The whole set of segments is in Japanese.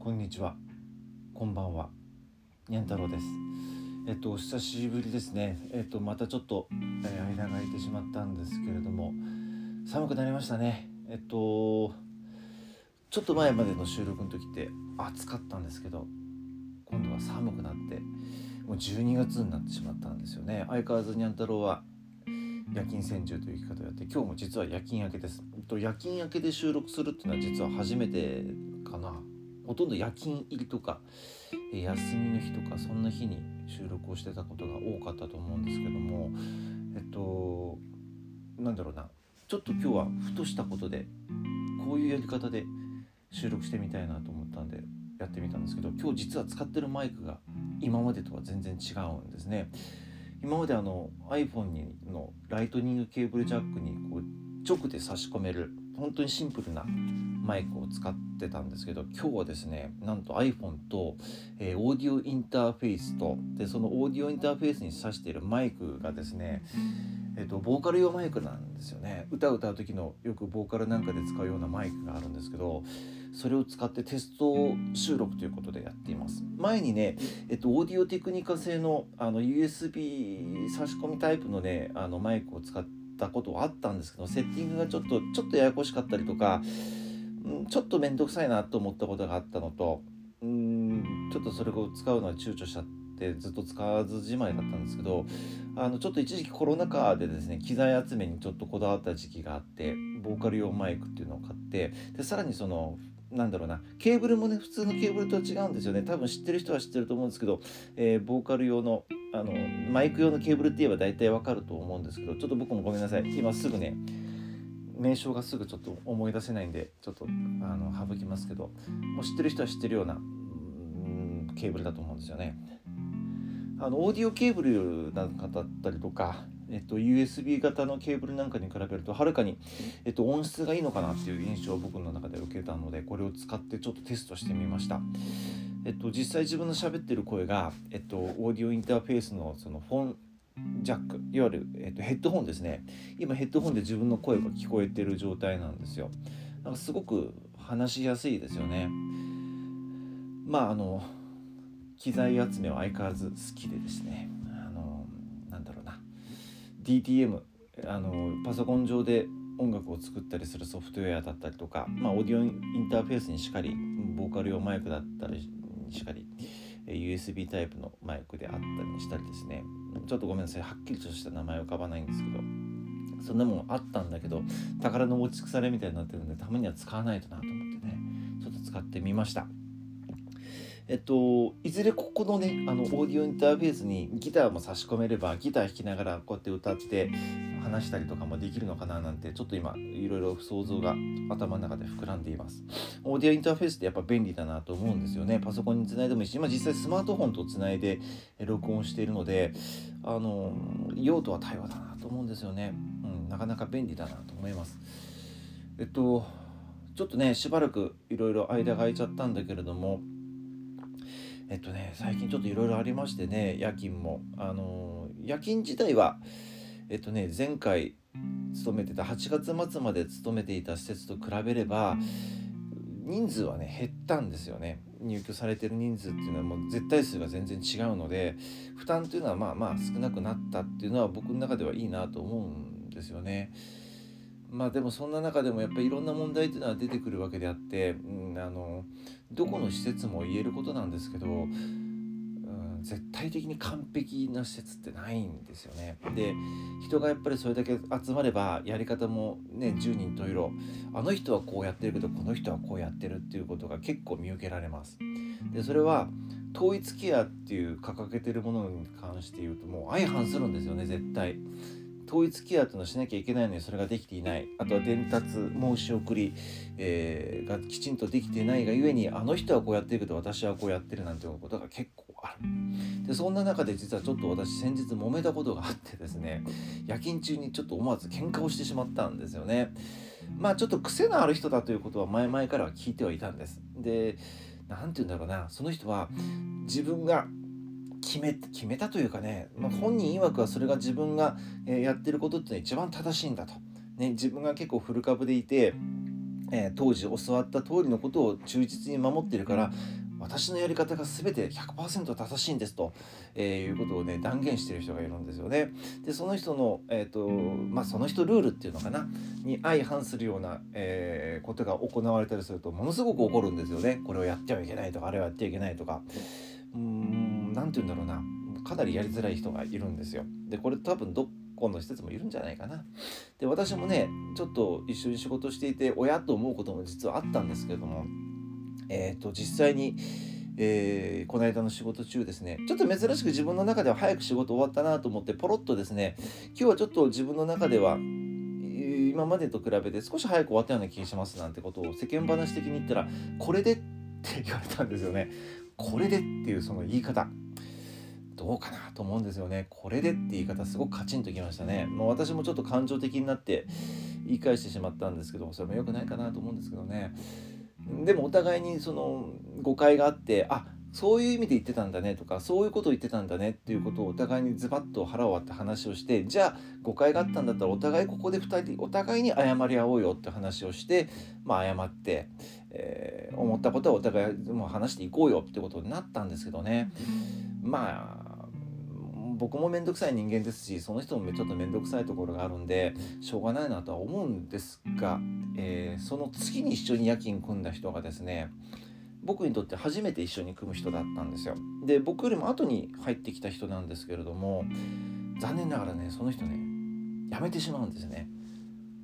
こんにちは。こんばんは。にゃん太郎です。えっとお久しぶりですね。えっとまたちょっと、えー間が空いてしまったんですけれども寒くなりましたね。えっとちょっと前までの収録の時って暑かったんですけど今度は寒くなってもう12月になってしまったんですよね。相変わらずにゃん太郎は夜勤専従という生き方をやって今日も実は夜勤明けです。えっと夜勤明けで収録するっていうのは実は初めてかな。ほとんど夜勤入りとかえ休みの日とかそんな日に収録をしてたことが多かったと思うんですけどもえっとなんだろうなちょっと今日はふとしたことでこういうやり方で収録してみたいなと思ったんでやってみたんですけど今日実は使ってるマイクが今までとは全然違うんですね。今まであの iPhone にのライトニングケーブルジャックにこう直で差し込める本当にシンプルなマイクを使ってたんですけど今日はですねなんと iPhone と、えーオーディオインターフェースとでそのオーディオインターフェースに挿しているマイクがですねえっとボーカル用マイクなんですよね。歌を歌う時のよくボーカルなんかで使うようなマイクがあるんですけどそれを使ってテスト収録ということでやっています。前にね、えっと、オーディオテクニカ製のあの USB 差し込みタイプのねあのマイクを使ったことはあったんですけどセッティングがちょっとちょっとややこしかったりとかちょっと面倒くさいなと思ったことがあったのとうんちょっとそれを使うのは躊躇しちゃってずっと使わずじまいだったんですけどあのちょっと一時期コロナ禍でですね機材集めにちょっとこだわった時期があってボーカル用マイクっていうのを買ってでさらにそのなんだろうなケーブルもね普通のケーブルとは違うんですよね。多分知ってる人は知ってると思うんですけど、えーボーカル用のあのマイク用のケーブルって言えば大体わかると思うんですけどちょっと僕もごめんなさい。今すぐね名称がすぐちょっと思い出せないんでちょっとあの省きますけどもう知ってる人は知ってるようなうんケーブルだと思うんですよね。あのオーディオケーブルなんかだったりとか、えっと、USB 型のケーブルなんかに比べるとはるかに、えっと、音質がいいのかなっていう印象を僕の中で受けたのでこれを使ってちょっとテストしてみました。えっと、実際自分の喋ってる声が、えっと、オーディオインターフェースのそのフォンジャックいわゆる、えっと、ヘッドホンですね。今ヘッドホンで自分の声が聞こえてる状態なんですよ。なんかすごく話しやすいですよね。まああの機材集めは相変わらず好きでですね。あのなんだろうな。DTM あのパソコン上で音楽を作ったりするソフトウェアだったりとか、まあ、オーディオインターフェースにしかりボーカル用マイクだったりにしかり。USB タイプのマイクであったりしたりですね。ちょっとごめんなさい。はっきりとした名前浮かばないんですけど。そんなもんあったんだけど宝の持ち腐れみたいになってるんでたまには使わないとなと思ってね。ちょっと使ってみました。えっといずれここのねあのオーディオインターフェースにギターも差し込めればギター弾きながらこうやって歌って話したりとかもできるのかななんてちょっと今いろいろ想像が頭の中で膨らんでいます。オーディオインターフェースってやっぱ便利だなと思うんですよね。パソコンにつないでもいいし今実際スマートフォンとつないでえ録音しているのであの用途は対話だなと思うんですよね、うん、なかなか便利だなと思います。えっとちょっとねしばらくいろいろ間が空いちゃったんだけれどもえっとね最近ちょっといろいろありましてね夜勤も。あの夜勤自体はえっとね前回勤めてた8月末まで勤めていた施設と比べれば人数はね減ったんですよね入居されてる人数っていうのはもう絶対数が全然違うので負担というのはまあまあ少なくなったっていうのは僕の中ではいいなと思うんですよね。まあでもそんな中でもやっぱりいろんな問題っていうのは出てくるわけであって、うん、あのどこの施設も言えることなんですけど、うん、絶対的に完璧な施設ってないんですよね。で人がやっぱりそれだけ集まればやり方もね10人十色あの人はこうやってるけどこの人はこうやってるっていうことが結構見受けられます。でそれは統一ケアっていう掲げてるものに関して言うともう相反するんですよね絶対。統一ケアというのをしなきゃいけないのにそれができていない。あとは伝達申し送り、えーがきちんとできていないがゆえにあの人はこうやってるけど私はこうやってるなんていうことが結構ある。でそんな中で実はちょっと私先日揉めたことがあってですね夜勤中にちょっと思わず喧嘩をしてしまったんですよね。まあちょっと癖のある人だということは前々からは聞いてはいたんです。で何て言うんだろうな。その人は自分が決め決めたというかね、まあ、本人曰くはそれが自分が、えーやってることってのは一番正しいんだと、ね、自分が結構古株でいてえー、当時教わった通りのことを忠実に守っているから私のやり方が全て100%正しいんですと、えー、いうことをね断言してる人がいるんですよね。でその人の、えーとまあ、その人ルールっていうのかなに相反するような、えー、ことが行われたりするとものすごく怒るんですよね。これをやってはいけないとかあれをやってはいけないとかうーん何て言うんだろうなかなりやりづらい人がいるんですよ。でこれ多分どこの施設もいるんじゃないかな。で私もねちょっと一緒に仕事していて親と思うことも実はあったんですけれどもえーと、実際に、えー、この間の仕事中ですねちょっと珍しく自分の中では早く仕事終わったなと思ってポロッとですね今日はちょっと自分の中では今までと比べて少し早く終わったような気がしますなんてことを世間話的に言ったらこれでって言われたんですよね。これでっていうその言い方どうかなと思うんですよね。これでって言い方すごくカチンときましたね。もう私もちょっと感情的になって言い返してしまったんですけどもそれも良くないかなと思うんですけどね。でもお互いにその誤解があってあそういう意味で言ってたんだねとかそういうことを言ってたんだねっていうことをお互いにズバッと腹を割って話をしてじゃあ誤解があったんだったらお互いここで2人お互いに謝り合おうよって話をしてまあ謝って、えー、思ったことはお互いもう話していこうよってことになったんですけどねまあ僕も面倒くさい人間ですしその人もちょっと面倒くさいところがあるんでしょうがないなとは思うんですが、えー、その次に一緒に夜勤組んだ人がですね僕にとって初めて一緒に組む人だったんですよ。で僕よりも後に入ってきた人なんですけれども残念ながらねその人ね辞めてしまうんですね。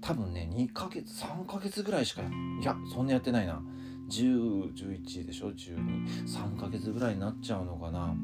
多分ね2ヶ月3ヶ月ぐらいしかいやそんなやってないな。1011でしょ？123ヶ月ぐらいになっちゃうのかな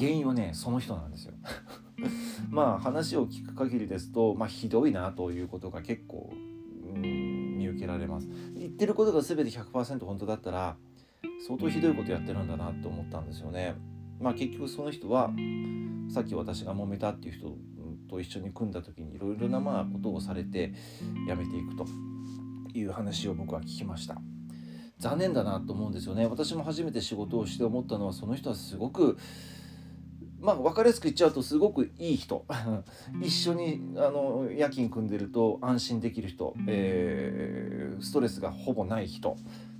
原因はねその人なんですよ。まあ話を聞く限りですと、まあ、ひどいなということが結構、うん、見受けられます。言ってることが全て100%本当だったら相当ひどいことやってるんだなと思ったんですよね。まあ結局その人はさっき私が揉めたっていう人と一緒に組んだ時にいろいろなまあことをされて辞めていくという話を僕は聞きました。残念だなと思うんですよね。私も初めて仕事をして思ったのはその人はすごくまあ分かりやすく言っちゃうとすごくいい人。一緒にあの夜勤組んでると安心できる人、えー、ストレスがほぼない人。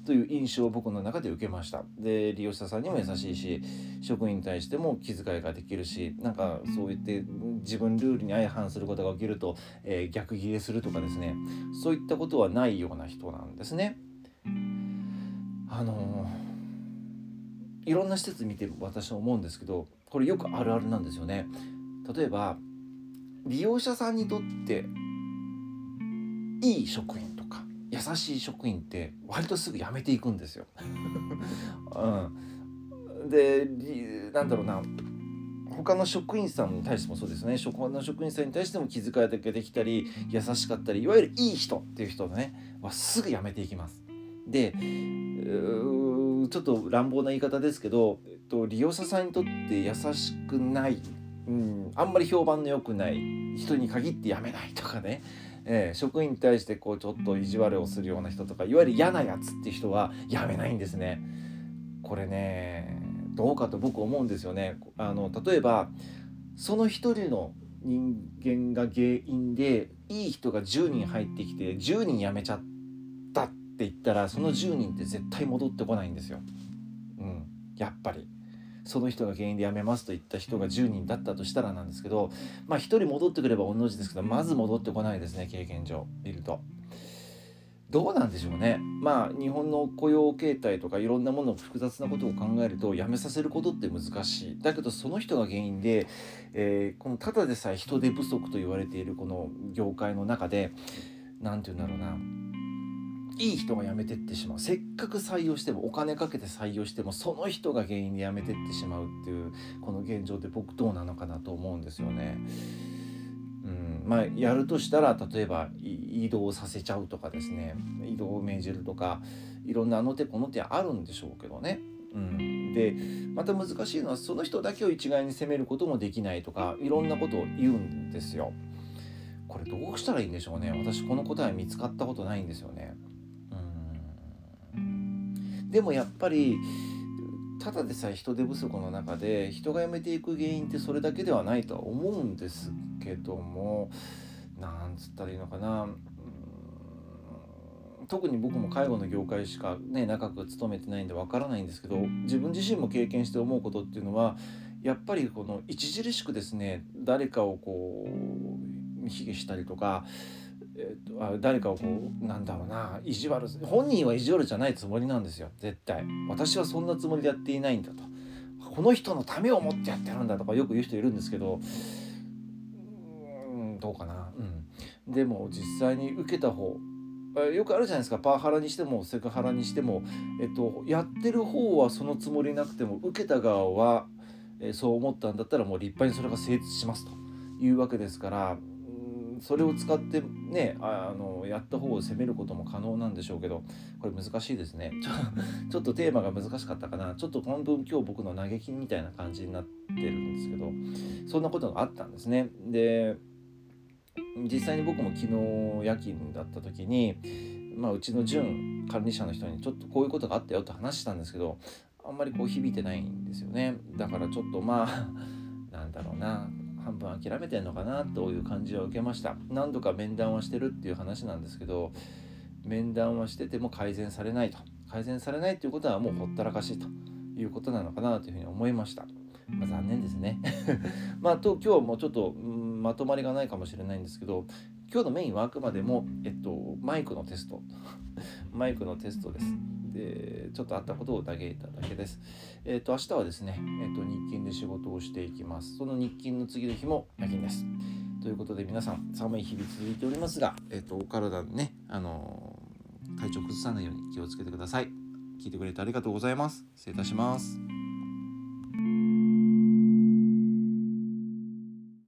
という印象を僕の中で受けました。で利用者さんにも優しいし職員に対しても気遣いができるしなんかそう言って自分ルールに相反することが起きると、えー、逆ギレするとかですね。そういったことはないような人なんですね。あのー、いろんな施設見て私は思うんですけどこれよくあるあるなんですよね例えば利用者さんにとっていい職員とか優しい職員って割とすぐ辞めていくんですよ。うん、でなんだろうな他の職員さんに対してもそうですね他の職員さんに対しても気遣いだけできたり優しかったりいわゆるいい人っていう人ねはすぐ辞めていきます。でちょっと乱暴な言い方ですけど、えっと、利用者さんにとって優しくない、うん、あんまり評判の良くない人に限って辞めないとかね、えー、職員に対してこうちょっと意地悪をするような人とかいわゆる嫌なやつっていう人は辞めないんですね。これねどうかと僕思うんですよね。あの例えばその一人の人間が原因でいい人が10人入ってきて10人辞めちゃったって言ったらその10人って絶対戻ってこないんですよ。うん、やっぱり。その人が原因で辞めますと言った人が10人だったとしたらなんですけどまあ1人戻ってくれば同じですけどまず戻ってこないですね経験上見ると。どうなんでしょうね。まあ日本の雇用形態とかいろんなもの複雑なことを考えると辞めさせることって難しい。だけどその人が原因で、えー、このただでさえ人手不足と言われているこの業界の中で何て言うんだろうないい人が辞めてってしまうせっかく採用してもお金かけて採用してもその人が原因で辞めてってしまうっていうこの現状で僕どうなのかなと思うんですよね。うんまあ、やるとしたら例えば移動させちゃうとかですね移動を命じるとかいろんなあの手この手あるんでしょうけどね。うん、でまた難しいのはその人だけを一概に責めることもできないとかいろんなことを言うんですよ。これどうしたらいいんでしょうね私この答え見つかったことないんですよね。でもやっぱりただでさえ人手不足の中で人が辞めていく原因ってそれだけではないとは思うんですけどもなんつったらいいのかな。特に僕も介護の業界しかね長く勤めてないんでわからないんですけど自分自身も経験して思うことっていうのはやっぱりこの著しくですね誰かをこう卑下したりとか、えー、あ誰かをこうなんだろうな意地悪本人は意地悪じゃないつもりなんですよ絶対。私はそんなつもりでやっていないんだと。この人のためを思ってやってるんだとかよく言う人いるんですけどうんどうかな。うん。でも実際に受けた方よくあるじゃないですか。パワハラにしてもセクハラにしても、えっと、やってる方はそのつもりなくても受けた側はえそう思ったんだったらもう立派にそれが成立しますというわけですからそれを使ってねあのやった方を責めることも可能なんでしょうけどこれ難しいですね。ちょっとテーマが難しかったかな。ちょっと本当今日僕の嘆きみたいな感じになってるんですけどそんなことがあったんですね。で実際に僕も昨日夜勤だった時に、まあ、うちの準管理者の人にちょっとこういうことがあったよと話したんですけどあんまりこう響いてないんですよね。だからちょっとまあ なんだろうな。半分諦めてんのかなという感じは受けました。何度か面談はしてるっていう話なんですけど面談はしてても改善されないと。改善されないということはもうほったらかしと。いうことなのかなというふうに思いました、まあ、残念ですね。まあと今日もちょっと、まとまりがないかもしれないんですけど今日のメインはあくまでも、えっと、マイクのテスト マイクのテストですでちょっとあったことを嘆いただけです。えっ、ー、と明日はですね、えっ、ー、と日勤で仕事をしていきます。その日勤の次の日も夜勤です。ということで皆さん寒い日々続いておりますが、えっ、ー、とお体ねあの体調崩さないように気をつけてください。聞いてくれてありがとうございます。失礼いたします。